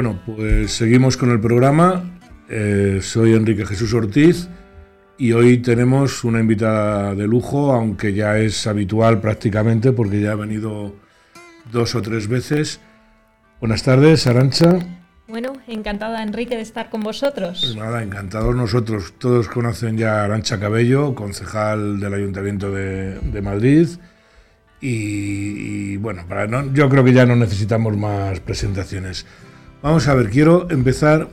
Bueno, pues seguimos con el programa. Eh, soy Enrique Jesús Ortiz y hoy tenemos una invitada de lujo, aunque ya es habitual prácticamente porque ya ha venido dos o tres veces. Buenas tardes, Arancha. Bueno, encantada Enrique de estar con vosotros. Pues nada, encantados nosotros. Todos conocen ya a Arancha Cabello, concejal del Ayuntamiento de, Madrid. Y, bueno, para no, yo creo que ya no necesitamos más presentaciones. Vamos a ver, quiero empezar.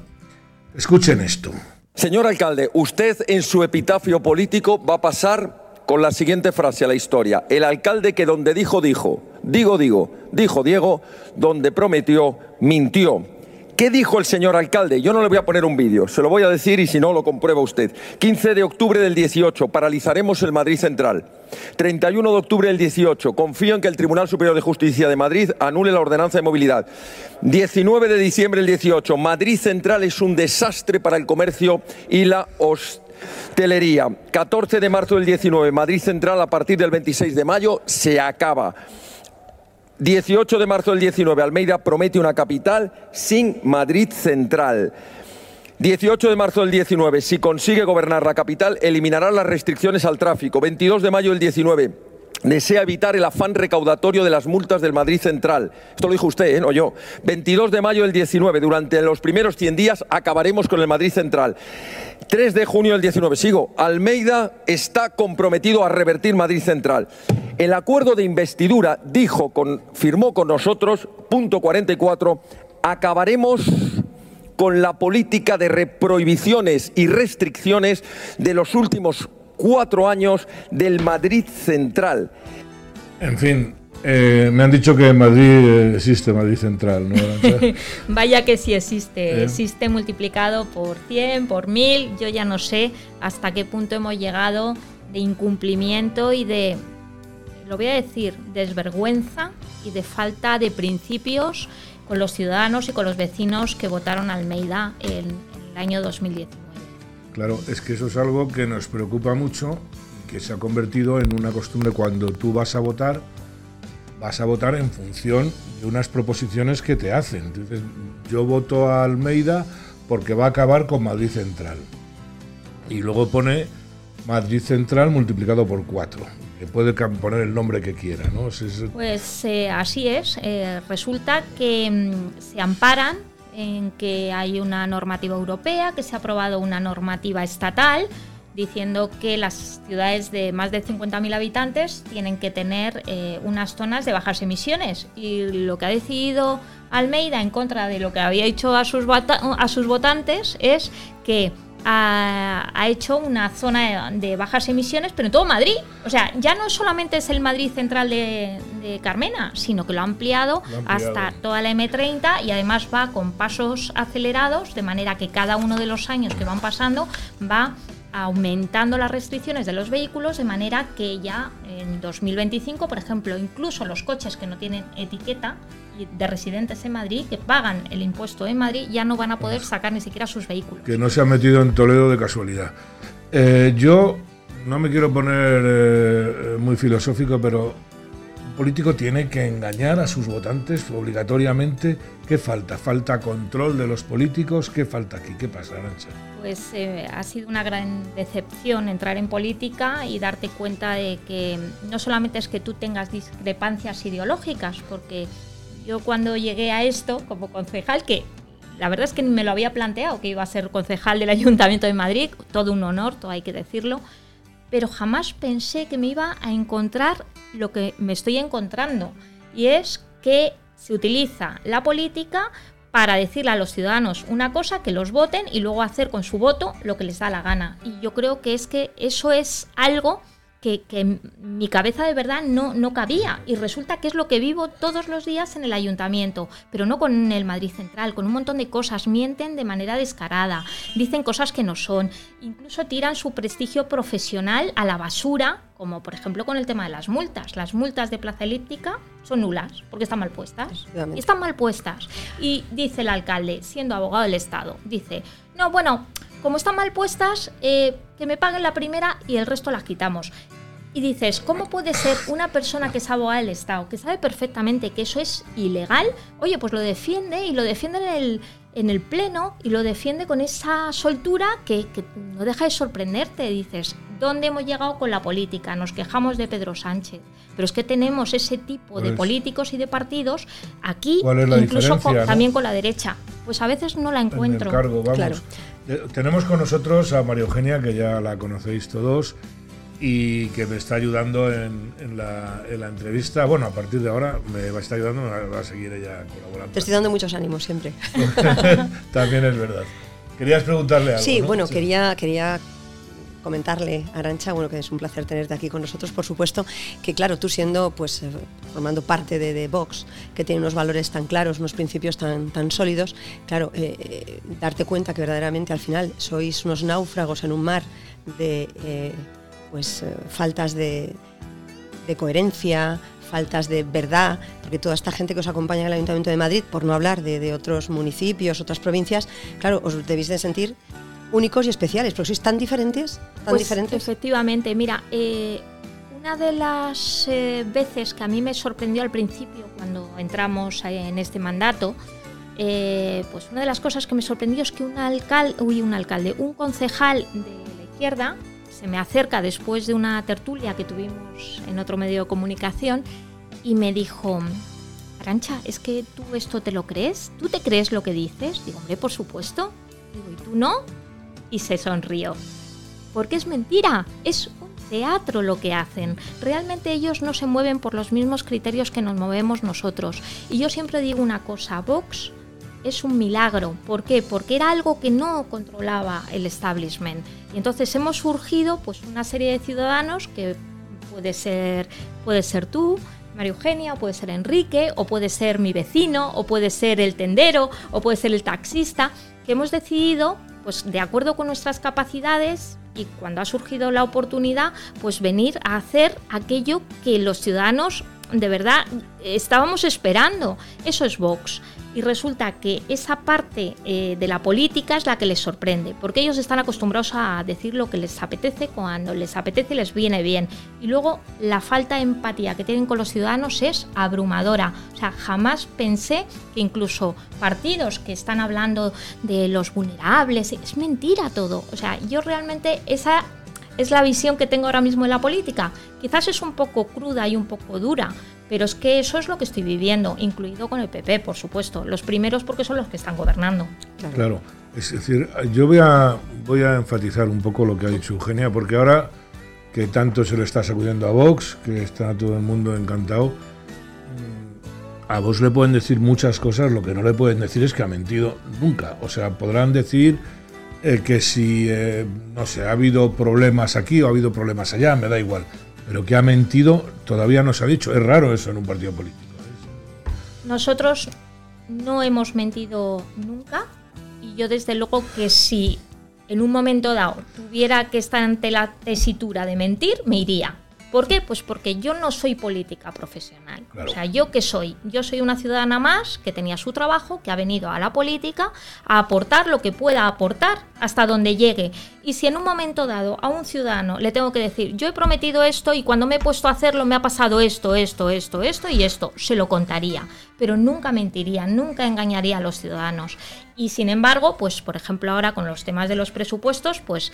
Escuchen esto. Señor alcalde, usted en su epitafio político va a pasar con la siguiente frase a la historia. El alcalde que donde dijo, dijo. Digo, digo. Dijo Diego, donde prometió, mintió. ¿Qué dijo el señor alcalde? Yo no le voy a poner un vídeo, se lo voy a decir y si no lo comprueba usted. 15 de octubre del 18, paralizaremos el Madrid Central. 31 de octubre del 18, confío en que el Tribunal Superior de Justicia de Madrid anule la ordenanza de movilidad. 19 de diciembre del 18, Madrid Central es un desastre para el comercio y la hostelería. 14 de marzo del 19, Madrid Central a partir del 26 de mayo se acaba. 18 de marzo del 19, Almeida promete una capital sin Madrid Central. 18 de marzo del 19, si consigue gobernar la capital, eliminará las restricciones al tráfico. 22 de mayo del 19, desea evitar el afán recaudatorio de las multas del Madrid Central. Esto lo dijo usted, ¿eh? no yo. 22 de mayo del 19, durante los primeros 100 días acabaremos con el Madrid Central. 3 de junio del 19, sigo. Almeida está comprometido a revertir Madrid Central. El acuerdo de investidura dijo, con, firmó con nosotros, punto 44, acabaremos con la política de reprohibiciones y restricciones de los últimos cuatro años del Madrid Central. En fin, eh, me han dicho que en Madrid eh, existe Madrid Central, ¿no? Vaya que sí existe, eh. existe multiplicado por 100, por 1000, yo ya no sé hasta qué punto hemos llegado de incumplimiento y de, lo voy a decir, desvergüenza y de falta de principios con los ciudadanos y con los vecinos que votaron Almeida en, en el año 2019. Claro, es que eso es algo que nos preocupa mucho que se ha convertido en una costumbre cuando tú vas a votar, vas a votar en función de unas proposiciones que te hacen. Entonces, yo voto a Almeida porque va a acabar con Madrid Central. Y luego pone Madrid Central multiplicado por cuatro. Puede poner el nombre que quiera, ¿no? Pues eh, así es. Eh, resulta que mm, se amparan en que hay una normativa europea, que se ha aprobado una normativa estatal diciendo que las ciudades de más de 50.000 habitantes tienen que tener eh, unas zonas de bajas emisiones. Y lo que ha decidido Almeida en contra de lo que había hecho a sus, a sus votantes es que ha, hecho una zona de, bajas emisiones, pero en todo Madrid. O sea, ya no solamente es el Madrid central de, Carmena, sino que lo ha, ampliado hasta toda la M30 y además va con pasos acelerados, de manera que cada uno de los años que van pasando va aumentando las restricciones de los vehículos de manera que ya en 2025, por ejemplo, incluso los coches que no tienen etiqueta de residentes en Madrid que pagan el impuesto en Madrid ya no van a poder sacar ni siquiera sus vehículos. Que no se han metido en Toledo de casualidad. Eh, yo no me quiero poner eh, muy filosófico, pero un político tiene que engañar a sus votantes obligatoriamente. ¿Qué falta? ¿Falta control de los políticos? ¿Qué falta aquí? ¿Qué pasa, Arancha? Pues eh, ha sido una gran decepción entrar en política y darte cuenta de que no solamente es que tú tengas discrepancias ideológicas, porque yo cuando llegué a esto como concejal, que la verdad es que me lo había planteado, que iba a ser concejal del Ayuntamiento de Madrid, todo un honor, todo hay que decirlo, pero jamás pensé que me iba a encontrar lo que me estoy encontrando, y es que se utiliza la política para decirle a los ciudadanos una cosa, que los voten y luego hacer con su voto lo que les da la gana. Y yo creo que es que eso es algo que, mi cabeza de verdad no, no cabía. Y resulta que es lo que vivo todos los días en el ayuntamiento, pero no con el Madrid Central, con un montón de cosas. Mienten de manera descarada, dicen cosas que no son, incluso tiran su prestigio profesional a la basura, como por ejemplo con el tema de las multas. Las multas de plaza elíptica son nulas porque están mal puestas. Y están mal puestas. Y dice el alcalde, siendo abogado del Estado, dice, no, bueno, como están mal puestas, eh, que me paguen la primera y el resto las quitamos. Y dices, ¿cómo puede ser una persona que es abogada del Estado, que sabe perfectamente que eso es ilegal? Oye, pues lo defiende y lo defiende en el, en el Pleno y lo defiende con esa soltura que, que no deja de sorprenderte. Dices, ¿dónde hemos llegado con la política? Nos quejamos de Pedro Sánchez. Pero es que tenemos ese tipo de Pues- políticos y de partidos aquí, ¿Cuál es la incluso con- diferencia, no? también con la derecha. Pues a veces no la en el encuentro. cargo, vamos. Claro. Eh, Tenemos con nosotros a María Eugenia, que ya la conocéis todos, y que me está ayudando en, en la, en la entrevista. Bueno, a partir de ahora me va a estar ayudando, me va- a seguir ella colaborando. Te estoy dando muchos ánimos siempre. También es verdad. Querías preguntarle algo. Sí, ¿no? bueno, quería, quería comentarle, Arancha, bueno, que es un placer tenerte aquí con nosotros, por supuesto, que claro, tú siendo, pues, eh, formando parte de, de Vox, que tiene unos valores tan claros, unos principios tan, tan sólidos, claro, eh, eh, darte cuenta que verdaderamente al final sois unos náufragos en un mar de, eh, pues, eh, faltas de, de coherencia, faltas de verdad, porque toda esta gente que os acompaña en el Ayuntamiento de Madrid, por no hablar de, de otros municipios, otras provincias, claro, os debéis de sentir únicos y especiales, porque sois tan diferentes, tan Pues, diferentes. Efectivamente, mira, eh, una de las eh, veces que a mí me sorprendió al principio cuando entramos en este mandato, eh, pues una de las cosas que me sorprendió es que un alcalde, uy, un alcalde, un concejal de la izquierda se me acerca después de una tertulia que tuvimos en otro medio de comunicación y me dijo, Arancha, ¿es que tú esto te lo crees? ¿Tú te crees lo que dices? Digo, hombre, por supuesto. Digo, ¿y tú no? Y se sonrió. Porque es mentira, es un teatro lo que hacen. Realmente ellos no se mueven por los mismos criterios que nos movemos nosotros. Y yo siempre digo una cosa, Vox es un milagro. ¿Por qué? Porque era algo que no controlaba el establishment. Y entonces hemos surgido pues una serie de ciudadanos que puede ser, puede ser tú, María Eugenia, o puede ser Enrique, o puede ser mi vecino, o puede ser el tendero, o puede ser el taxista, que hemos decidido, pues de acuerdo con nuestras capacidades y cuando ha surgido la oportunidad, pues venir a hacer aquello que los ciudadanos de verdad estábamos esperando. Eso es Vox. Y resulta que esa parte eh, de la política es la que les sorprende, porque ellos están acostumbrados a decir lo que les apetece cuando les apetece les viene bien. Y luego la falta de empatía que tienen con los ciudadanos es abrumadora. O sea, jamás pensé que incluso partidos que están hablando de los vulnerables, es mentira todo. O sea, yo realmente esa es la visión que tengo ahora mismo en la política. Quizás es un poco cruda y un poco dura, pero es que eso es lo que estoy viviendo, incluido con el PP, por supuesto. Los primeros porque son los que están gobernando. Claro, es decir, yo voy a, voy a enfatizar un poco lo que ha dicho Eugenia, porque ahora que tanto se le está sacudiendo a Vox, que está todo el mundo encantado, mm, a Vox le pueden decir muchas cosas, lo que no le pueden decir es que ha mentido nunca. O sea, podrán decir eh, que si, eh, no sé, ha habido problemas aquí o ha habido problemas allá, me da igual. Pero que ha mentido todavía no se ha dicho. Es raro eso en un partido político. Nosotros no hemos mentido nunca y yo desde luego que si en un momento dado tuviera que estar ante la tesitura de mentir, me iría. ¿Por qué? Pues porque yo no soy política profesional. Claro. O sea, ¿yo qué soy? Yo soy una ciudadana más que tenía su trabajo, que ha venido a la política a aportar lo que pueda aportar hasta donde llegue. Y si en un momento dado a un ciudadano le tengo que decir, yo he prometido esto y cuando me he puesto a hacerlo me ha pasado esto, esto, esto, esto y esto, se lo contaría. Pero nunca mentiría, nunca engañaría a los ciudadanos. Y sin embargo, pues por ejemplo ahora con los temas de los presupuestos, pues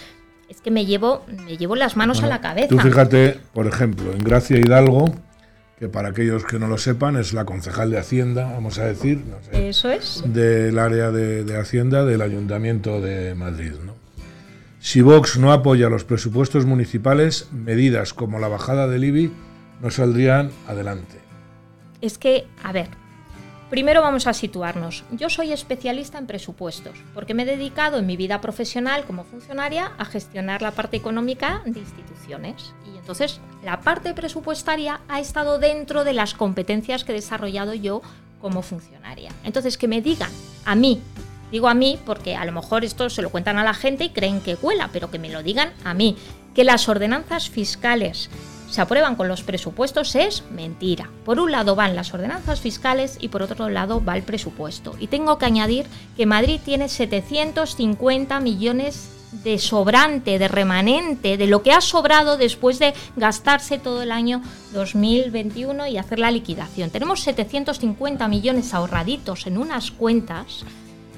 es que me llevo, me llevo las manos Bueno, a la cabeza. Tú fíjate, por ejemplo, en Gracia Hidalgo, que para aquellos que no lo sepan es la concejal de Hacienda, vamos a decir, no sé, Eso es. del área de, de Hacienda del Ayuntamiento de Madrid. ¿no? Si Vox no apoya los presupuestos municipales, medidas como la bajada del IBI no saldrían adelante. Es que, a ver, primero vamos a situarnos. Yo soy especialista en presupuestos, porque me he dedicado en mi vida profesional como funcionaria a gestionar la parte económica de instituciones. Y entonces la parte presupuestaria ha estado dentro de las competencias que he desarrollado yo como funcionaria. Entonces, que me digan a mí, digo a mí porque a lo mejor esto se lo cuentan a la gente y creen que cuela, pero que me lo digan a mí, que las ordenanzas fiscales se aprueban con los presupuestos es mentira. Por un lado van las ordenanzas fiscales y por otro lado va el presupuesto. Y tengo que añadir que Madrid tiene 750 millones de sobrante, de remanente, de lo que ha sobrado después de gastarse todo el año 2021 y hacer la liquidación. Tenemos 750 millones ahorraditos en unas cuentas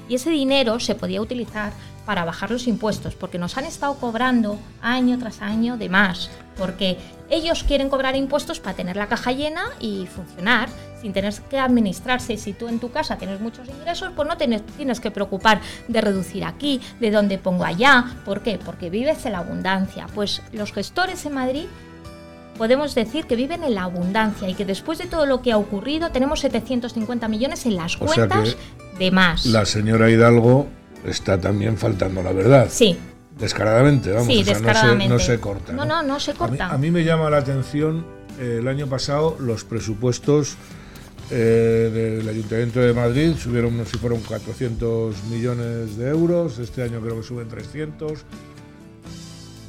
y ese dinero se podía utilizar para bajar los impuestos, porque nos han estado cobrando año tras año de más, porque ellos quieren cobrar impuestos para tener la caja llena y funcionar sin tener que administrarse. Si tú en tu casa tienes muchos ingresos, pues no tienes, tienes que preocupar de reducir aquí, de dónde pongo allá. ¿Por qué? Porque vives en la abundancia. Pues los gestores en Madrid podemos decir que viven en la abundancia y que después de todo lo que ha ocurrido tenemos 750 millones en las cuentas de más. La señora Hidalgo está también faltando la verdad. Sí. Descaradamente, vamos, Sí, o sea, no se- descaradamente. No, se, corta. No, no, no se A mí, corta. a mí me llama la atención eh, el año pasado los presupuestos eh, del Ayuntamiento de Madrid subieron, no sé si fueron 400 millones de euros, este año creo que suben 300.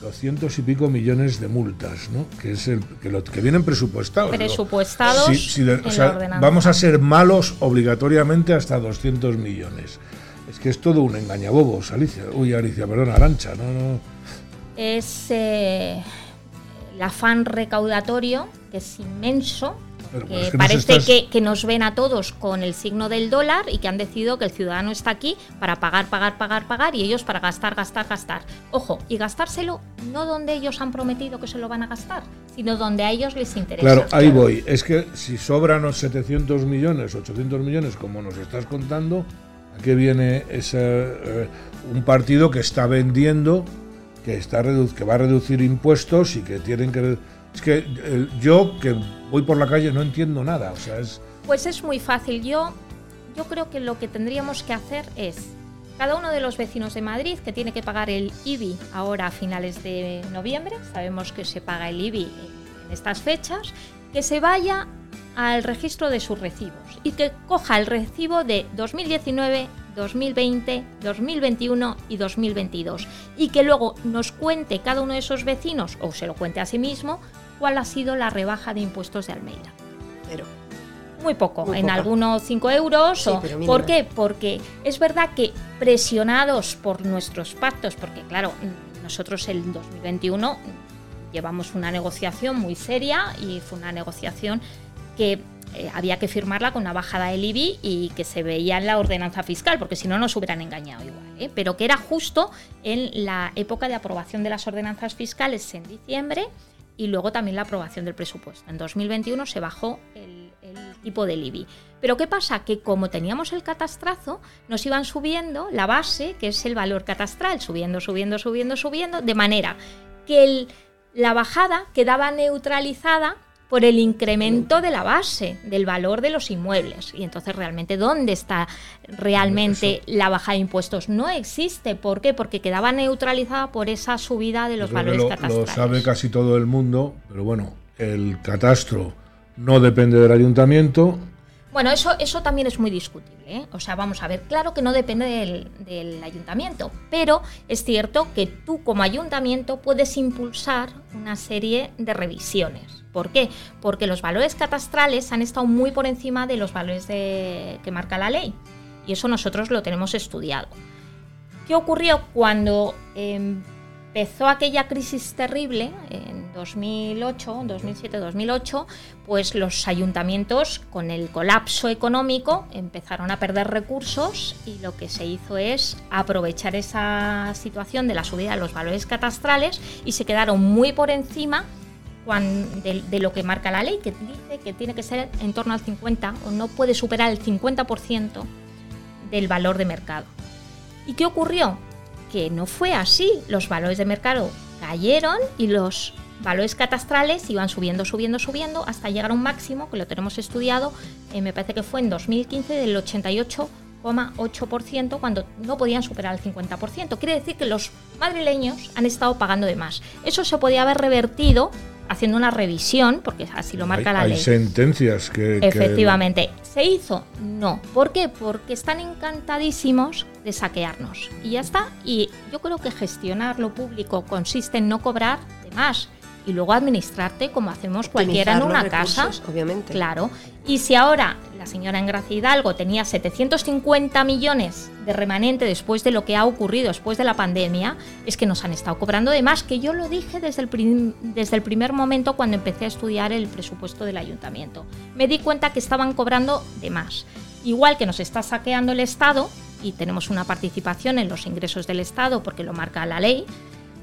200 y pico millones de multas, ¿no? Que es el que, lo, que vienen presupuestados. Presupuestados de- o sea, vamos a ser malos obligatoriamente hasta 200 millones. Es que es todo un engañabobos, Alicia. Uy, Alicia, perdón, Arancha, no, no. es eh, el afán recaudatorio, que es inmenso, Pero, que es que nos parece estás- que, que nos ven a todos con el signo del dólar y que han decidido que el ciudadano está aquí para pagar, pagar, pagar, pagar y ellos para gastar, gastar, gastar. Ojo, y gastárselo no donde ellos han prometido que se lo van a gastar, sino donde a ellos les interesa. Claro, ahí voy. Es que si sobran los 700 millones, 800 millones, como nos estás contando, ¿a qué viene ese, eh, un partido que está vendiendo, que, está que va a reducir impuestos y que tienen que... Es que eh, yo, que voy por la calle, no entiendo nada. O sea, es... Pues es muy fácil. Yo, yo creo que lo que tendríamos que hacer es cada uno de los vecinos de Madrid que tiene que pagar el IBI ahora a finales de noviembre, sabemos que se paga el IBI en estas fechas, que se vaya al registro de sus recibos y que coja el recibo de 2019, 2020, 2021 y 2022 y que luego nos cuente cada uno de esos vecinos o se lo cuente a sí mismo cuál ha sido la rebaja de impuestos de Almeida. Pero Muy poco, Muy en poca. algunos 5 euros. Sí, o-. ¿Por qué? Porque es verdad que presionados por nuestros pactos, porque claro, nosotros el 2021 llevamos una negociación muy seria y fue una negociación que eh, había que firmarla con una bajada del IBI y que se veía en la ordenanza fiscal, porque si no nos hubieran engañado igual, ¿eh? pero que era justo en la época de aprobación de las ordenanzas fiscales en diciembre y luego también la aprobación del presupuesto. En 2021 se bajó el, el tipo del IBI. Pero ¿qué pasa? Que como teníamos el catastrazo, nos iban subiendo la base, que es el valor catastral, subiendo, subiendo, subiendo, subiendo, de manera que el- la bajada quedaba neutralizada por el incremento de la base del valor de los inmuebles. Y entonces realmente, ¿dónde está realmente la baja de impuestos? No existe. ¿Por qué? Porque quedaba neutralizada por esa subida de los creo valores lo, catastrales. lo sabe casi todo el mundo, pero bueno, el catastro no depende del ayuntamiento. Bueno, eso, eso también es muy discutible. ¿eh? O sea, vamos a ver, claro que no depende del, del ayuntamiento, pero es cierto que tú como ayuntamiento puedes impulsar una serie de revisiones. ¿Por qué? Porque los valores catastrales han estado muy por encima de los valores de- que marca la ley. Y eso nosotros lo tenemos estudiado. ¿Qué ocurrió cuando empezó aquella crisis terrible en 2008, 2007-2008? Pues los ayuntamientos, con el colapso económico, empezaron a perder recursos y lo que se hizo es aprovechar esa situación de la subida de los valores catastrales y se quedaron muy por encima de lo que marca la ley, que dice que tiene que ser en torno al 50 o no puede superar el 50% del valor de mercado. ¿Y qué ocurrió? Que no fue así. Los valores de mercado cayeron y los valores catastrales iban subiendo, subiendo, subiendo hasta llegar a un máximo, que lo tenemos estudiado, eh, me parece que fue en 2015 del 88,8% cuando no podían superar el 50%. Quiere decir que los madrileños han estado pagando de más. Eso se podía haber revertido haciendo una revisión, porque así lo marca hay, la hay ley. sentencias que... que- Efectivamente. ¿Se hizo? No. ¿Por qué? Porque están encantadísimos de saquearnos. Y ya está. Y yo creo que gestionar lo público consiste en no cobrar de más. y luego administrarte como hacemos cualquiera en una casa. Obviamente. Claro. Y si ahora la señora Engracia Hidalgo tenía 750 millones de remanente después de lo que ha ocurrido después de la pandemia, es que nos han estado cobrando de más, que yo lo dije desde el, desde el primer momento cuando empecé a estudiar el presupuesto del ayuntamiento. Me di cuenta que estaban cobrando de más. Igual que nos está saqueando el Estado, y tenemos una participación en los ingresos del Estado porque lo marca la ley,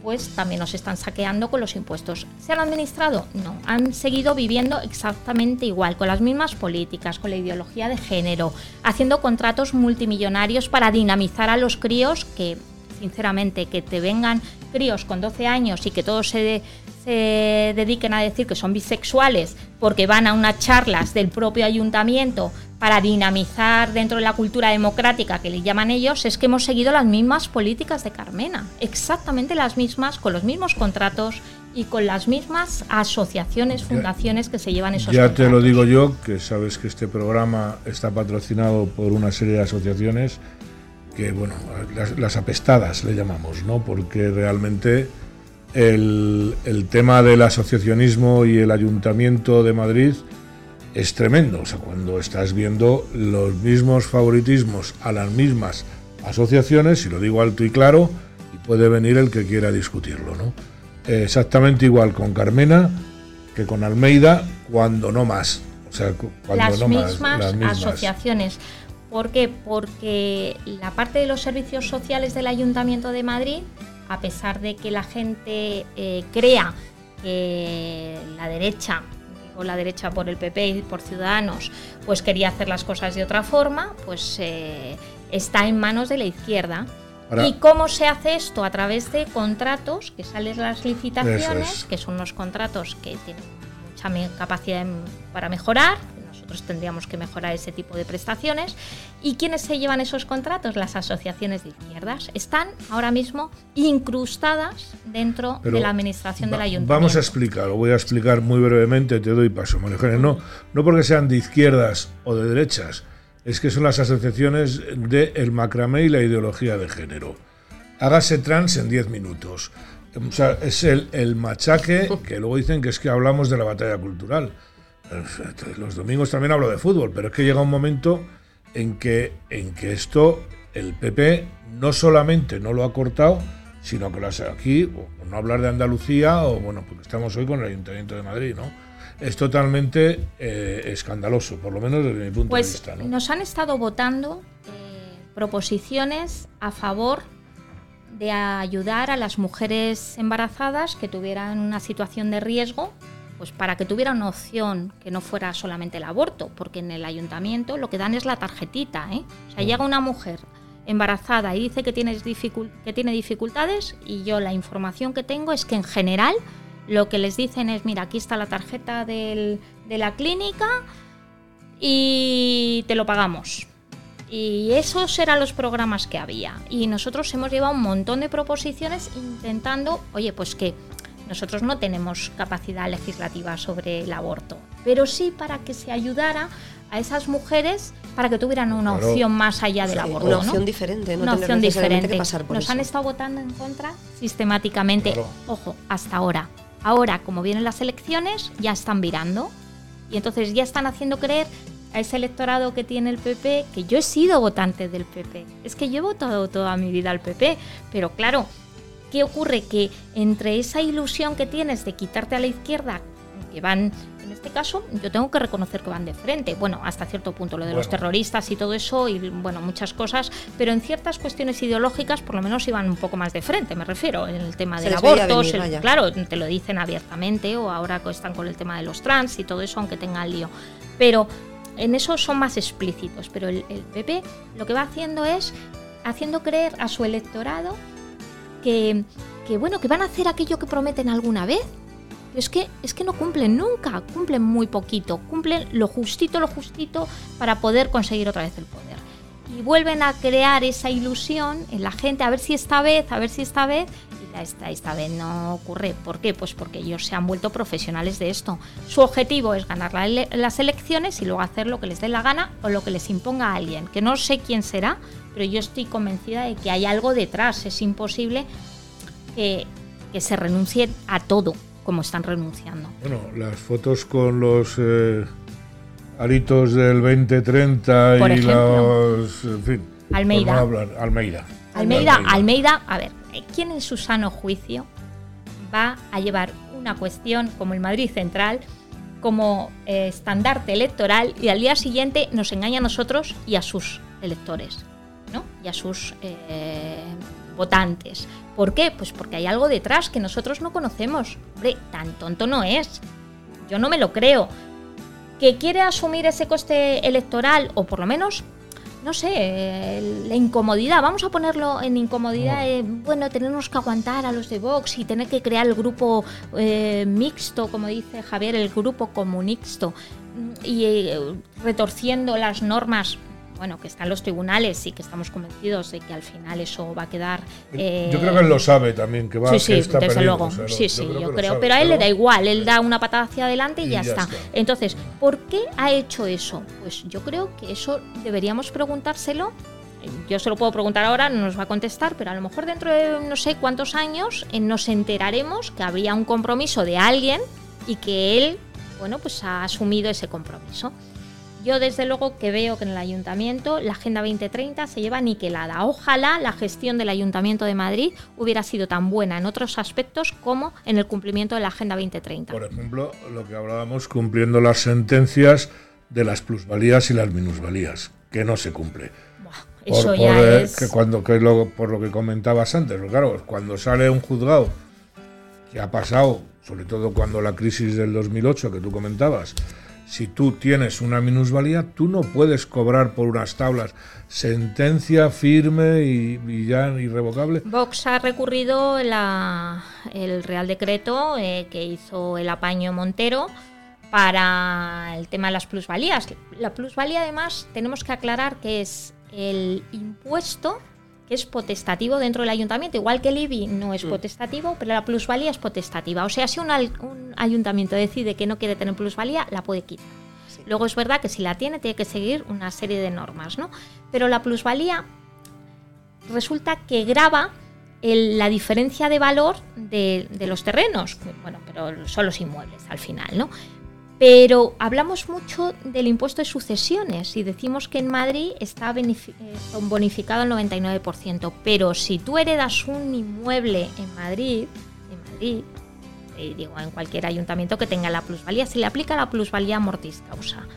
pues también nos están saqueando con los impuestos. ¿Se han administrado? No, han seguido viviendo exactamente igual, con las mismas políticas, con la ideología de género, haciendo contratos multimillonarios para dinamizar a los críos que, sinceramente, que te vengan críos con 12 años y que todos se, se dediquen a decir que son bisexuales porque van a unas charlas del propio ayuntamiento para dinamizar dentro de la cultura democrática que le llaman ellos, es que hemos seguido las mismas políticas de Carmena, exactamente las mismas, con los mismos contratos y con las mismas asociaciones, fundaciones que se llevan esos Ya te lo digo yo, que sabes que este programa está patrocinado por una serie de asociaciones que, bueno, las, apestadas le llamamos, ¿no? Porque realmente el, el tema del asociacionismo y el Ayuntamiento de Madrid es tremendo. O sea, cuando estás viendo los mismos favoritismos a las mismas asociaciones, y lo digo alto y claro, y puede venir el que quiera discutirlo, ¿no? exactamente igual con Carmena que con Almeida, cuando no más. O sea, cuando las, no mismas más, las mismas asociaciones. ¿Por qué? Porque la parte de los servicios sociales del Ayuntamiento de Madrid, a pesar de que la gente eh, crea que la derecha o la derecha por el PP y por Ciudadanos, pues quería hacer las cosas de otra forma, pues eh, está en manos de la izquierda. ¿Y cómo se hace esto? A través de contratos, que salen las licitaciones, que son los contratos que tienen mucha capacidad para mejorar, tendríamos que mejorar ese tipo de prestaciones. ¿Y quiénes se llevan esos contratos? Las asociaciones de izquierdas. Están ahora mismo incrustadas dentro de la administración del ayuntamiento. Vamos a explicar, lo voy a explicar muy brevemente, te doy paso, María No, no porque sean de izquierdas o de derechas, es que son las asociaciones del el macramé y la ideología de género. Hágase trans en 10 minutos. O sea, es el, el machaque que luego dicen que es que hablamos de la batalla cultural. Los domingos también hablo de fútbol, pero es que llega un momento en que, en que esto, el PP no solamente no lo ha cortado, sino que lo hace aquí, o no hablar de Andalucía, o bueno, porque estamos hoy con el Ayuntamiento de Madrid, ¿no? Es totalmente eh, escandaloso, por lo menos desde mi punto de pues vista. Nos han estado votando eh, proposiciones a favor de ayudar a las mujeres embarazadas que tuvieran una situación de riesgo pues para que tuviera una opción que no fuera solamente el aborto, porque en el ayuntamiento lo que dan es la tarjetita. ¿eh? O sea, llega una mujer embarazada y dice que, que tiene dificultades y yo la información que tengo es que en general lo que les dicen es, mira, aquí está la tarjeta de la clínica y te lo pagamos. Y esos eran los programas que había. Y nosotros hemos llevado un montón de proposiciones intentando, oye, pues que nosotros no tenemos capacidad legislativa sobre el aborto, pero sí para que se ayudara a esas mujeres para que tuvieran una opción más allá del aborto. Una opción diferente, no una opción diferente. Nos han estado votando en contra sistemáticamente. Ojo, hasta ahora. Ahora, como vienen las elecciones, ya están virando. Y entonces ya están haciendo creer a ese electorado que tiene el PP que yo he sido votante del PP. Es que yo he votado toda mi vida al PP. Pero claro, ¿Qué ocurre? Que entre esa ilusión que tienes de quitarte a la izquierda, que van, en este caso, yo tengo que reconocer que van de frente, bueno, hasta cierto punto, lo de los terroristas y todo eso, y bueno, muchas cosas, pero en ciertas cuestiones ideológicas por lo menos iban un poco más de frente, me refiero, en el tema del aborto, claro, te lo dicen abiertamente, o ahora están con el tema de los trans y todo eso, aunque tengan lío. Pero en eso son más explícitos, pero el, el PP lo que va haciendo es haciendo creer a su electorado que, bueno, que van a hacer aquello que prometen alguna vez. es que, es que no cumplen nunca, cumplen muy poquito, cumplen lo justito, lo justito para poder conseguir otra vez el poder. Y vuelven a crear esa ilusión en la gente, a ver si esta vez, a ver si esta vez, y esta, esta vez no ocurre. ¿Por qué? Pues porque ellos se han vuelto profesionales de esto. Su objetivo es ganar las elecciones y luego hacer lo que les dé la gana o lo que les imponga alguien, que no sé quién será, pero yo estoy convencida de que hay algo detrás. Es imposible que, se renuncie a todo. como están renunciando. Bueno, las fotos con los eh, aritos del 2030 Por y ejemplo. los. En fin. Almeida. hablar- Almeida. Almeida, Almeida, a ver, ¿quién en su sano juicio va a llevar una cuestión como el Madrid Central como eh, estandarte electoral y al día siguiente nos engaña a nosotros y a sus electores, ¿no? Y a sus eh, votantes. ¿Por qué? Pues porque hay algo detrás que nosotros no conocemos. Hombre, tan tonto no es. Yo no me lo creo. ¿Que quiere asumir ese coste electoral o por lo menos no sé, eh, la incomodidad, vamos a ponerlo en incomodidad, eh, bueno, tenernos que aguantar a los de Vox y tener que crear el grupo eh, mixto, como dice Javier, el grupo comunixto, mm, y eh, retorciendo las normas, bueno, que están los tribunales y que estamos convencidos de que al final eso va a quedar... eh, Yo creo que él lo sabe también, que va Sí, que sí, está desde perdiendo, luego. o sea, lo- sí, sí, yo creo. sabe, pero a él le da pero- igual, él da una patada hacia adelante y, Y ya, ya está. está. Entonces, ¿por qué ha hecho eso? Pues yo creo que eso deberíamos preguntárselo. Yo se lo puedo preguntar ahora, no nos va a contestar, pero a lo mejor dentro de no sé cuántos años eh, nos enteraremos que habría un compromiso de alguien y que él, bueno, pues ha asumido ese compromiso. Yo desde luego que veo que en el ayuntamiento la Agenda 2030 se lleva aniquilada. Ojalá la gestión del Ayuntamiento de Madrid hubiera sido tan buena en otros aspectos como en el cumplimiento de la Agenda 2030. Por ejemplo, lo que hablábamos, cumpliendo las sentencias de las plusvalías y las minusvalías, que no se cumple. Buah, Por, Eso ya es... que cuando, que lo, por lo que comentabas antes, claro, cuando sale un juzgado que ha pasado, sobre todo cuando la crisis del 2008 que tú comentabas, si tú tienes una minusvalía, tú no puedes cobrar por unas tablas sentencia firme y, ya irrevocable. Vox ha recurrido el Real Decreto eh, que hizo el apaño Montero para el tema de las plusvalías. La plusvalía, además, tenemos que aclarar que es el impuesto es potestativo dentro del ayuntamiento. Igual que el IBI no es potestativo, pero la plusvalía es potestativa. O sea, si un, ayuntamiento decide que no quiere tener plusvalía, la puede quitar. Luego es verdad que si la tiene, tiene que seguir una serie de normas, ¿no? Pero la plusvalía resulta que graba el- la diferencia de valor de, de los terrenos. Bueno, pero son los inmuebles al final, ¿no? Pero hablamos mucho del impuesto de sucesiones y decimos que en Madrid está eh, bonificado el 99%. Pero si tú heredas un inmueble en Madrid, en Madrid, eh, digo, en cualquier ayuntamiento que tenga la plusvalía, se le aplica la plusvalía mortis causa.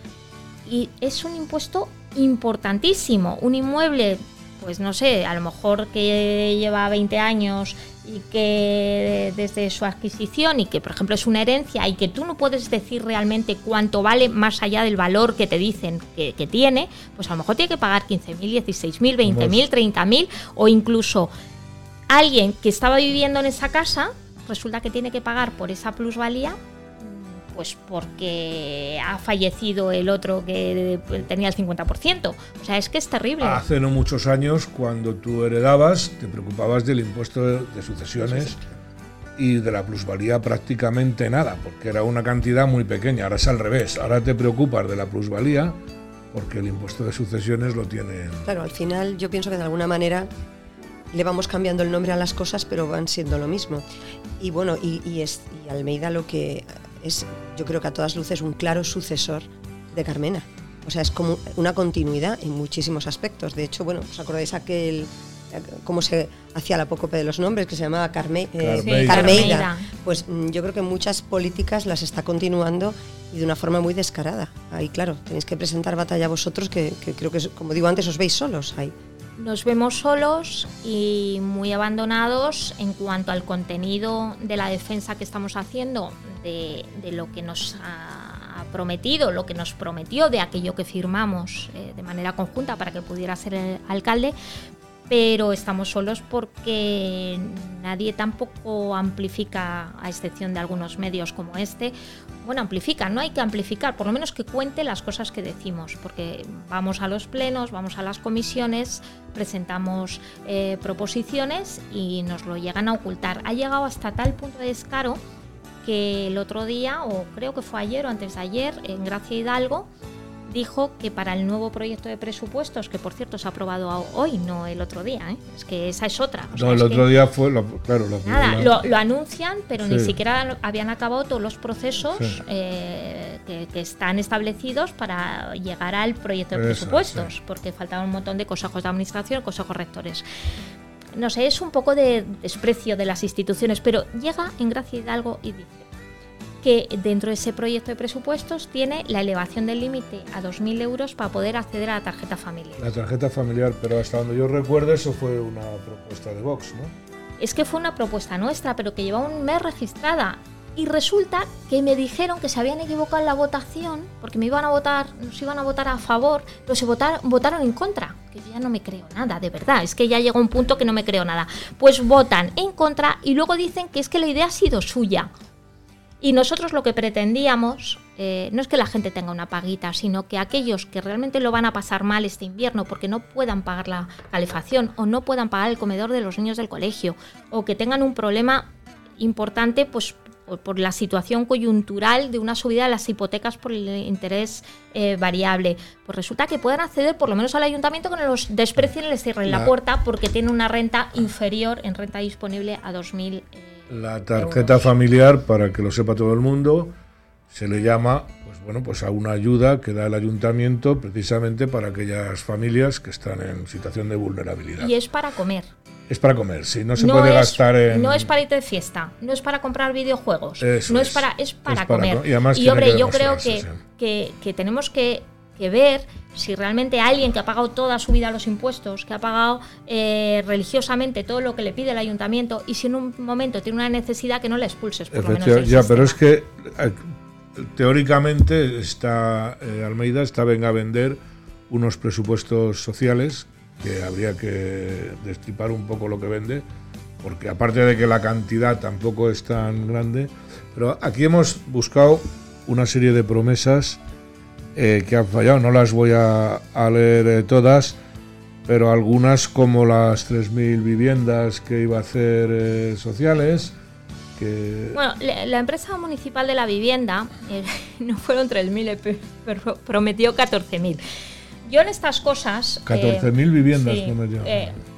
Y es un impuesto importantísimo. Un inmueble, pues no sé, a lo mejor que lleva 20 años y que desde su adquisición y que por ejemplo es una herencia y que tú no puedes decir realmente cuánto vale más allá del valor que te dicen que, que tiene, pues a lo mejor tiene que pagar 15.000, 16.000, 20.000, 30.000 o incluso alguien que estaba viviendo en esa casa resulta que tiene que pagar por esa plusvalía pues porque ha fallecido el otro que tenía el 50%. O sea, es que es terrible. Hace no muchos años, cuando tú heredabas, te preocupabas del impuesto de, sucesiones y de la plusvalía prácticamente nada, porque era una cantidad muy pequeña. Ahora es al revés. Ahora te preocupas de la plusvalía porque el impuesto de sucesiones lo tienen. Claro, al final yo pienso que de alguna manera le vamos cambiando el nombre a las cosas, pero van siendo lo mismo. Y bueno, y, y es, y Almeida lo que es, yo creo que a todas luces, un claro sucesor de Carmena. O sea, es como una continuidad en muchísimos aspectos. De hecho, bueno, ¿os acordáis aquel cómo se hacía la apócope de los nombres, que se llamaba Carme, eh, Carmeida. Carmeida? Carmeida. Pues mm, yo creo que muchas políticas las está continuando y de una forma muy descarada. Ahí, claro, tenéis que presentar batalla vosotros, que, que creo que, como digo antes, os veis solos ahí. Nos vemos solos y muy abandonados en cuanto al contenido de la defensa que estamos haciendo, de, lo que nos ha prometido, lo que nos prometió de aquello que firmamos eh, de manera conjunta para que pudiera ser el alcalde, pero estamos solos porque nadie tampoco amplifica, a excepción de algunos medios como este, bueno, amplifica, no hay que amplificar, por lo menos que cuente las cosas que decimos, porque vamos a los plenos, vamos a las comisiones, presentamos eh, proposiciones y nos lo llegan a ocultar. Ha llegado hasta tal punto de descaro que el otro día, o creo que fue ayer o antes de ayer, en Gracia Hidalgo, dijo que para el nuevo proyecto de presupuestos, que por cierto se ha aprobado hoy, no el otro día, ¿eh? es que esa es otra. no, el otro día fue, claro, nada, lo, anuncian, pero ni siquiera habían acabado todos los procesos eh, que, están establecidos para llegar al proyecto de presupuestos, porque faltaban un montón de consejos de administración, consejos rectores no sé, es un poco de desprecio de las instituciones, pero llega en Gracia Hidalgo y dice, que dentro de ese proyecto de presupuestos tiene la elevación del límite a 2.000 euros para poder acceder a la tarjeta familiar. La tarjeta familiar, pero hasta donde yo recuerdo eso fue una propuesta de Vox, ¿no? Es que fue una propuesta nuestra, pero que lleva un mes registrada. Y resulta que me dijeron que se habían equivocado en la votación, porque me iban a votar, nos iban a votar a favor, pero se votaron, votaron en contra. Que ya no me creo nada, de verdad. Es que ya llegó un punto que no me creo nada. Pues votan en contra y luego dicen que es que la idea ha sido suya. Y nosotros lo que pretendíamos eh, no es que la gente tenga una paguita, sino que aquellos que realmente lo van a pasar mal este invierno porque no puedan pagar la calefacción o no puedan pagar el comedor de los niños del colegio o que tengan un problema importante pues por, la situación coyuntural de una subida de las hipotecas por el interés eh, variable, pues resulta que puedan acceder por lo menos al ayuntamiento que no los desprecien y les cierren la, puerta porque tienen una renta inferior en renta disponible a 2.000 la tarjeta familiar, para que lo sepa todo el mundo, se le llama bueno, pues a una ayuda que da el ayuntamiento precisamente para aquellas familias que están en situación de vulnerabilidad. Y es para comer. Es para comer, sí, no se puede gastar en... No es para ir de fiesta, no es para comprar videojuegos, no es, para, es para comer. y, hombre, yo creo que, que, que tenemos que que ver si realmente alguien que ha pagado toda su vida los impuestos, que ha pagado eh, religiosamente todo lo que le pide el ayuntamiento y si en un momento tiene una necesidad que no le expulses. Por lo menos ya, pero es que eh, teóricamente está eh, Almeida está venga a vender unos presupuestos sociales que habría que destripar un poco lo que vende, porque aparte de que la cantidad tampoco es tan grande, pero aquí hemos buscado una serie de promesas eh, que han fallado. No las voy a, leer eh, todas, pero algunas como las 3.000 viviendas que iba a hacer eh, sociales. Que... Bueno, la empresa municipal de la vivienda no fueron 3.000, pero prometió 14.000. Yo en estas cosas... 14.000 viviendas prometió.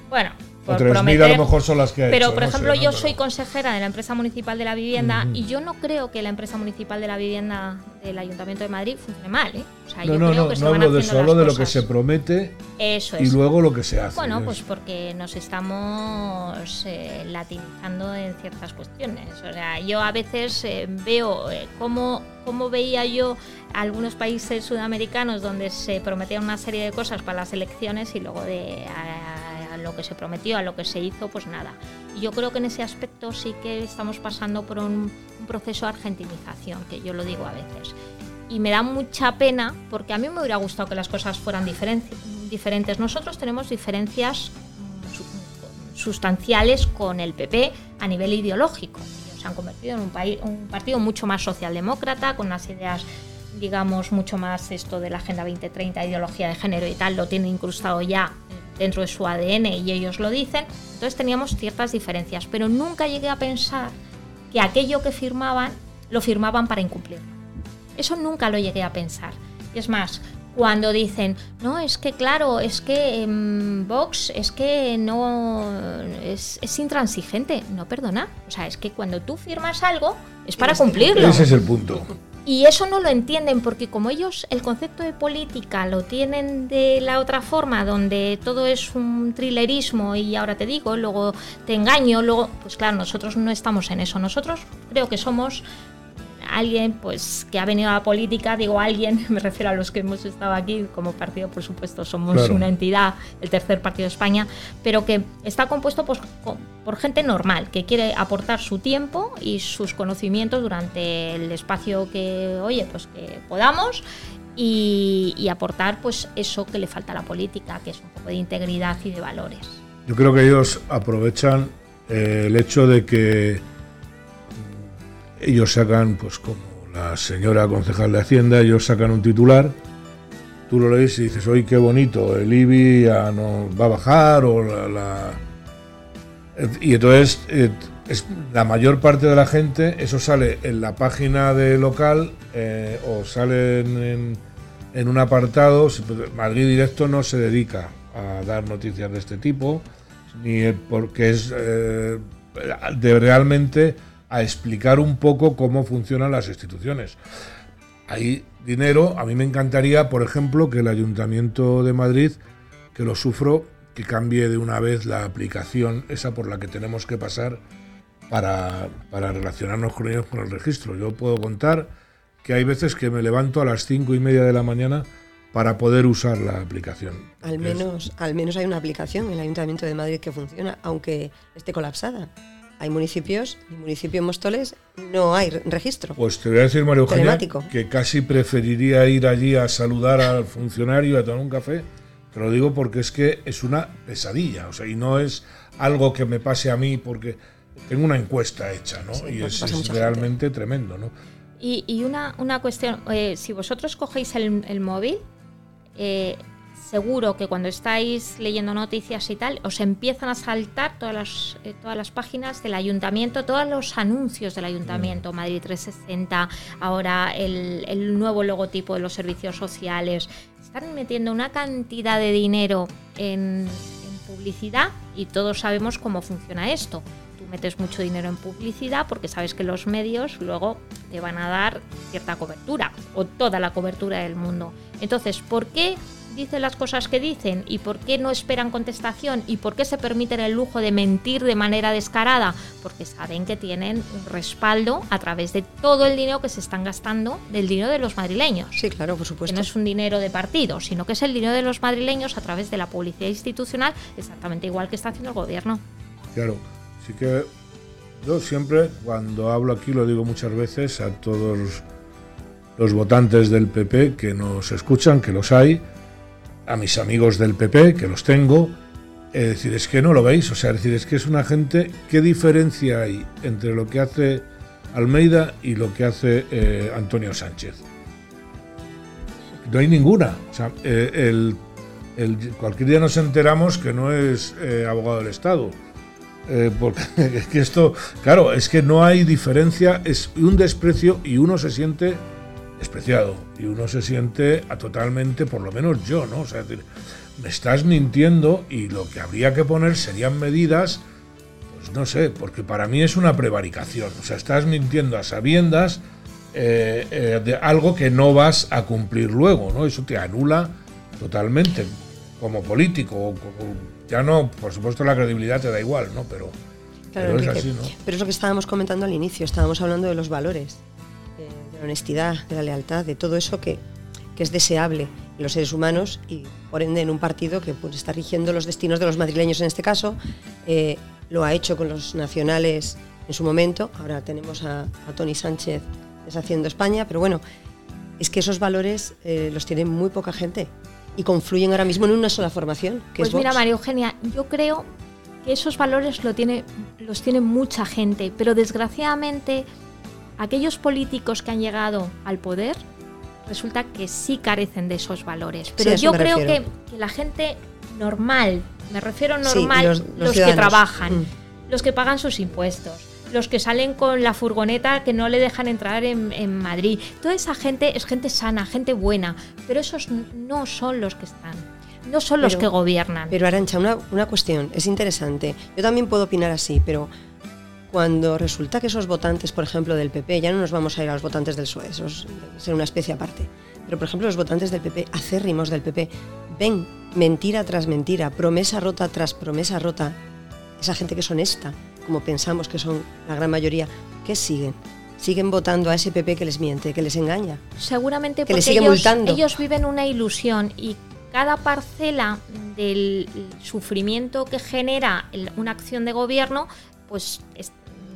bueno, o 3.000 a lo mejor son las que ha Pero, por ejemplo, yo soy consejera de la empresa municipal de la vivienda y yo no creo que la empresa municipal de la vivienda del Ayuntamiento de Madrid funcione mal. ¿eh? O sea, no, yo no, creo no, que no hablo de eso, hablo de lo que se promete eso y luego lo que se hace. Bueno, pues porque nos estamos eh, latinizando en ciertas cuestiones. O sea, yo a veces eh, veo eh, cómo, cómo veía yo algunos países sudamericanos donde se prometían una serie de cosas para las elecciones y luego de lo que se prometió, a lo que se hizo, pues nada. Y yo creo que en ese aspecto sí que estamos pasando por un, proceso de argentinización, que yo lo digo a veces. Y me da mucha pena porque a mí me hubiera gustado que las cosas fueran diferentes. Nosotros tenemos diferencias sustanciales con el PP a nivel ideológico. Ellos se han convertido en un, país, un partido mucho más socialdemócrata, con unas ideas digamos, mucho más esto de la Agenda 2030, ideología de género y tal, lo tiene incrustado ya dentro de su ADN y ellos lo dicen, entonces teníamos ciertas diferencias, pero nunca llegué a pensar que aquello que firmaban lo firmaban para incumplirlo. Eso nunca lo llegué a pensar. Y es más, cuando dicen, no, es que claro, es que en Vox es que no es, es, intransigente. No, perdona. O sea, es que cuando tú firmas algo es para cumplirlo. Ese es el punto. Y eso no lo entienden porque como ellos el concepto de política lo tienen de la otra forma, donde todo es un thrillerismo y ahora te digo, luego te engaño, luego, pues claro, nosotros no estamos en eso. Nosotros creo que somos alguien pues que ha venido a la política, digo alguien, me refiero a los que hemos estado aquí como partido, por supuesto, somos una entidad, el tercer partido de España, pero que está compuesto pues, por gente normal, que quiere aportar su tiempo y sus conocimientos durante el espacio que, oye, pues que podamos y, aportar pues eso que le falta a la política, que es un poco de integridad y de valores. Yo creo que ellos aprovechan eh, el hecho de que ellos sacan, pues como la señora concejal de Hacienda, ellos sacan un titular, tú lo lees y dices, oye, qué bonito, el IBI ya no va a bajar o la... Y entonces eh, es, la mayor parte de la gente, eso sale en la página de local eh, o sale en, en un apartado. Madrid Directo no se dedica a dar noticias de este tipo, ni porque es eh, de realmente a explicar un poco cómo funcionan las instituciones. Hay dinero, a mí me encantaría, por ejemplo, que el Ayuntamiento de Madrid, que lo sufro, que cambie de una vez la aplicación esa por la que tenemos que pasar para, para relacionarnos con ellos con el registro. Yo puedo contar que hay veces que me levanto a las cinco y media de la mañana para poder usar la aplicación. Al menos, al menos hay una aplicación en el Ayuntamiento de Madrid que funciona, aunque esté colapsada. Hay municipios, en el municipio de Móstoles no hay registro. Pues te voy a decir, Mario Eugenia, que casi preferiría ir allí a saludar al funcionario, a tomar un café. Te lo digo porque es que es una pesadilla, o sea, y no es algo que me pase a mí porque tengo una encuesta hecha, ¿no? y es, realmente tremendo, ¿no? Y, una, una, cuestión, eh, si vosotros cogéis el, móvil, eh, seguro que cuando estáis leyendo noticias y tal, os empiezan a saltar todas las, eh, todas las páginas del ayuntamiento, todos los anuncios del ayuntamiento, Madrid 360, ahora el, el nuevo logotipo de los servicios sociales. Están metiendo una cantidad de dinero en, en publicidad y todos sabemos cómo funciona esto metes mucho dinero en publicidad porque sabes que los medios luego te van a dar cierta cobertura o toda la cobertura del mundo. Entonces, ¿por qué dicen las cosas que dicen y por qué no esperan contestación y por qué se permiten el lujo de mentir de manera descarada? Porque saben que tienen un respaldo a través de todo el dinero que se están gastando del dinero de los madrileños. Sí, claro, por supuesto. Que no es un dinero de partido, sino que es el dinero de los madrileños a través de la publicidad institucional, exactamente igual que está haciendo el gobierno. Claro. Así que yo siempre, cuando hablo aquí, lo digo muchas veces a todos los votantes del PP que nos escuchan, que los hay, a mis amigos del PP, que los tengo, es decir, es que no lo veis, o sea, decir, es que es una gente, ¿qué diferencia hay entre lo que hace Almeida y lo que hace eh, Antonio Sánchez? No hay ninguna. O sea, eh, el, cualquier día nos enteramos que no es eh, abogado del Estado eh, porque es que esto, claro, es que no hay diferencia, es un desprecio y uno se siente despreciado y uno se siente a totalmente, por lo menos yo, ¿no? O sea, me estás mintiendo y lo que habría que poner serían medidas, pues no sé, porque para mí es una prevaricación, o sea, estás mintiendo a sabiendas eh, eh, de algo que no vas a cumplir luego, ¿no? Eso te anula totalmente como político, ya no, por supuesto la credibilidad te da igual, ¿no? Pero, pero es así, ¿no? Pero es lo que estábamos comentando al inicio, estábamos hablando de los valores, de, la honestidad, de la lealtad, de todo eso que, que, es deseable en los seres humanos y por ende en un partido que pues, está rigiendo los destinos de los madrileños en este caso, eh, lo ha hecho con los nacionales en su momento, ahora tenemos a, a Tony Sánchez deshaciendo España, pero bueno, es que esos valores eh, los tiene muy poca gente y confluyen ahora mismo en una sola formación. Que pues mira, María Eugenia, yo creo que esos valores lo tiene, los tiene mucha gente, pero desgraciadamente aquellos políticos que han llegado al poder resulta que sí carecen de esos valores. Pero yo creo que, la gente normal, me refiero normal, los, que trabajan, mm. los que pagan sus impuestos, los que salen con la furgoneta que no le dejan entrar en, Madrid. Toda esa gente es gente sana, gente buena, pero esos no son los que están. No son los que gobiernan. Pero Arancha, una, una cuestión, es interesante. Yo también puedo opinar así, pero cuando resulta que esos votantes, por ejemplo, del PP, ya no nos vamos a ir a los votantes del PSOE, eso es ser una especie aparte, pero por ejemplo los votantes del PP, acérrimos del PP, ven mentira tras mentira, promesa rota tras promesa rota, esa gente que es honesta, como pensamos que son la gran mayoría, ¿qué siguen? Siguen votando a ese PP que les miente, que les engaña. Seguramente porque ellos, ellos viven una ilusión y cada parcela del sufrimiento que genera una acción de gobierno, pues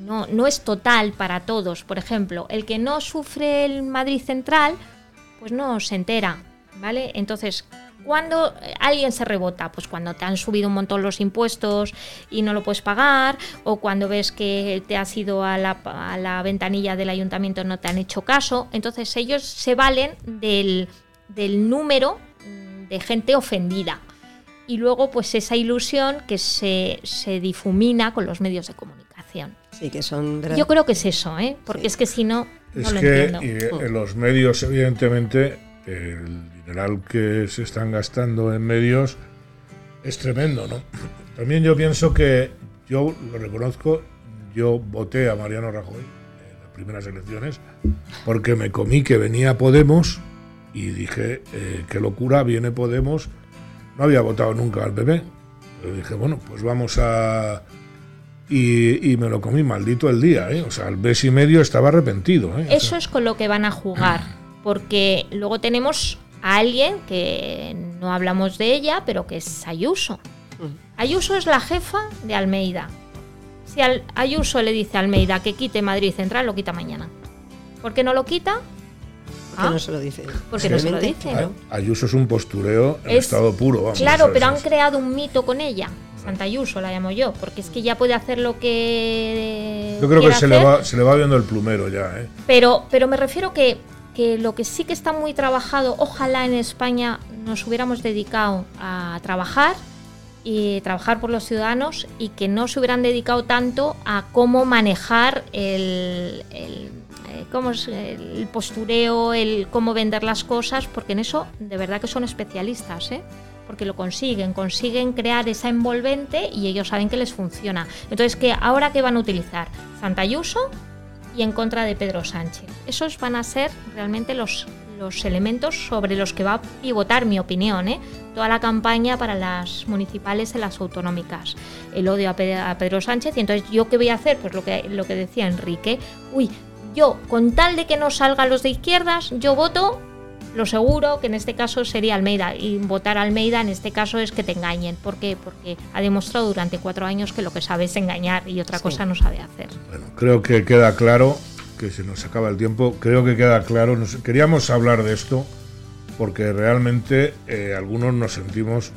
no, no, es total para todos. Por ejemplo, el que no sufre el Madrid Central, pues no se entera, ¿vale? Entonces, ¿Cuándo alguien se rebota? Pues cuando te han subido un montón los impuestos y no lo puedes pagar, o cuando ves que te has ido a la, ventanilla del ayuntamiento y no te han hecho caso. Entonces ellos se valen del, número de gente ofendida. Y luego, pues esa ilusión que se, difumina con los medios de comunicación. Sí, que son. Yo creo que es eso, ¿eh? Porque es que si no. Es que los medios, evidentemente, el dineral que se están gastando en medios es tremendo, ¿no? También yo pienso que, yo lo reconozco, yo voté a Mariano Rajoy en las primeras elecciones porque me comí que venía Podemos y dije, eh, qué locura, viene Podemos. No había votado nunca al PP. Pero dije, bueno, pues vamos a... Y, y me lo comí maldito el día, ¿eh? O sea, al mes y medio estaba arrepentido. ¿eh? O Eso sea, es con lo que van a jugar, porque luego tenemos a alguien que no hablamos de ella, pero que es Ayuso. Ayuso es la jefa de Almeida. Si al Ayuso le dice a Almeida que quite Madrid Central, lo quita mañana. ¿Por qué no lo quita? ¿Por qué Ah, no se lo dice? Porque no se lo dice. ¿no? Ayuso es un postureo en Es- estado puro. Vamos, Claro, pero han creado un mito con ella. Santa Ayuso la llamo yo, porque es que ya puede hacer lo que. Yo creo que se le, va, se le va viendo el plumero ya, ¿eh? Pero, pero me refiero que, que lo que sí que está muy trabajado, ojalá en España nos hubiéramos dedicado a trabajar y trabajar por los ciudadanos y que no se hubieran dedicado tanto a cómo manejar el, el, eh, cómo es el postureo, el cómo vender las cosas, porque en eso de verdad que son especialistas, ¿eh? Porque lo consiguen, consiguen crear esa envolvente y ellos saben que les funciona. Entonces, ¿qué, ¿ahora qué van a utilizar? Santa Ayuso y en contra de Pedro Sánchez. Esos van a ser realmente los, los elementos sobre los que va a pivotar mi opinión, ¿eh? toda la campaña para las municipales y las autonómicas. El odio a Pedro Sánchez y entonces yo qué voy a hacer? Pues lo que, lo que decía Enrique, uy, yo con tal de que no salgan los de izquierdas, yo voto lo seguro que en este caso sería Almeida y votar a Almeida en este caso es que te engañen. ¿Por qué? Porque ha demostrado durante cuatro años que lo que sabe es engañar y otra Sí. cosa no sabe hacer. Bueno, creo que queda claro que se nos acaba el tiempo. Creo que queda claro. Nos, queríamos hablar de esto porque realmente eh, algunos nos sentimos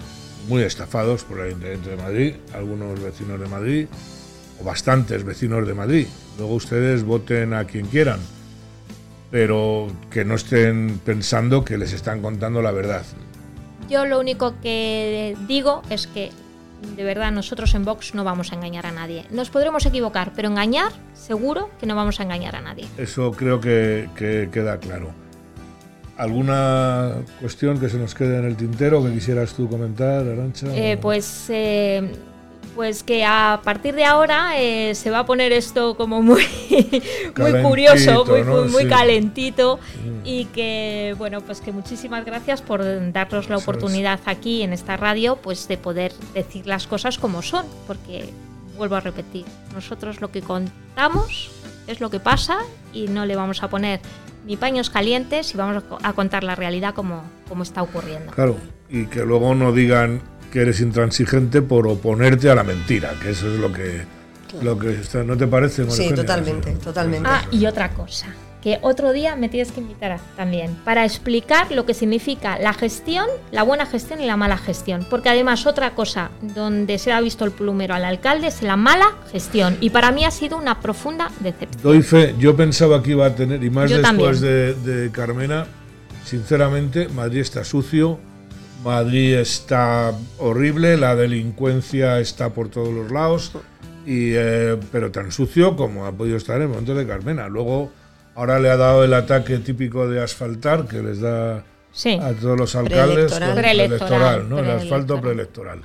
muy estafados por el Ayuntamiento de Madrid, algunos vecinos de Madrid o bastantes vecinos de Madrid. Luego ustedes voten a quien quieran, pero que no estén pensando que les están contando la verdad. Yo lo único que digo es que de verdad nosotros en Vox no vamos a engañar a nadie. Nos podremos equivocar, pero engañar seguro que no vamos a engañar a nadie. Eso creo que, que queda claro. ¿Alguna cuestión que se nos quede en el tintero que quisieras tú comentar, Arancha? Eh, pues, eh, pues que a partir de ahora eh, se va a poner esto como muy, muy curioso, muy, ¿no? muy, Sí. calentito Mm. y que bueno pues que muchísimas gracias por darnos la oportunidad aquí en esta radio pues de poder decir las cosas como son, porque vuelvo a repetir, nosotros lo que contamos es lo que pasa y no le vamos a poner ni paños calientes y vamos a contar la realidad como, como está ocurriendo. Claro, y que luego no digan que eres intransigente por oponerte a la mentira, que eso es lo que, lo que está, ¿no te parece? María Sí, Eugenia? totalmente, totalmente. Ah, y otra cosa, que otro día me tienes que invitar a- también para explicar lo que significa la gestión, la buena gestión y la mala gestión. Porque además otra cosa donde se ha visto el plumero al alcalde es la mala gestión. Y para mí ha sido una profunda decepción. Doy fe, yo pensaba que iba a tener, y más Yo después de, de Carmena, sinceramente, Madrid está sucio, Madrid está horrible, la delincuencia está por todos los lados, y, eh, pero tan sucio como ha podido estar en el momento de Carmena. Luego, ahora le ha dado el ataque típico de asfaltar que les da Sí. a todos los alcaldes Preelectoral. ¿no? El asfalto preelectoral.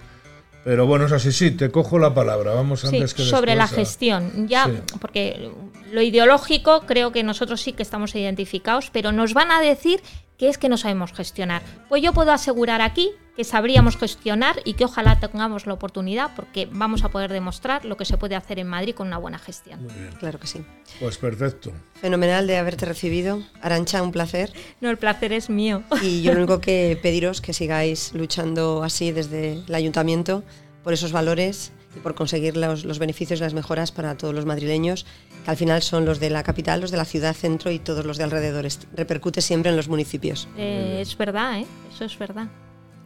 Pero bueno, es así, sí, te cojo la palabra, vamos Sí, antes que sobre la gestión. Ya, Sí. porque lo ideológico creo que nosotros sí que estamos identificados, pero nos van a decir que es que no sabemos gestionar. Pues yo puedo asegurar aquí que sabríamos gestionar y que ojalá tengamos la oportunidad porque vamos a poder demostrar lo que se puede hacer en Madrid con una buena gestión. Muy bien, Claro que sí. pues perfecto. Fenomenal de haberte recibido. Arancha, un placer. No, el placer es mío. Y yo lo único que pediros que sigáis luchando así desde el ayuntamiento por esos valores y por conseguir los, los beneficios y las mejoras para todos los madrileños, que al final son los de la capital, los de la ciudad centro y todos los de alrededores. Repercute siempre en los municipios. Eh, es verdad, ¿eh? Eso es verdad.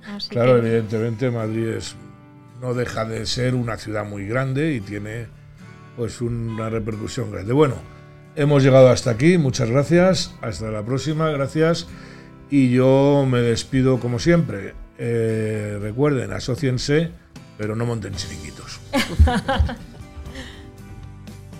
Así Claro, que- evidentemente Madrid es, no deja de ser una ciudad muy grande y tiene pues una repercusión grande. Bueno, hemos llegado hasta aquí, muchas gracias, hasta la próxima, gracias. Y yo me despido como siempre. Eh, recuerden, asóciense, pero no monten chiringuitos.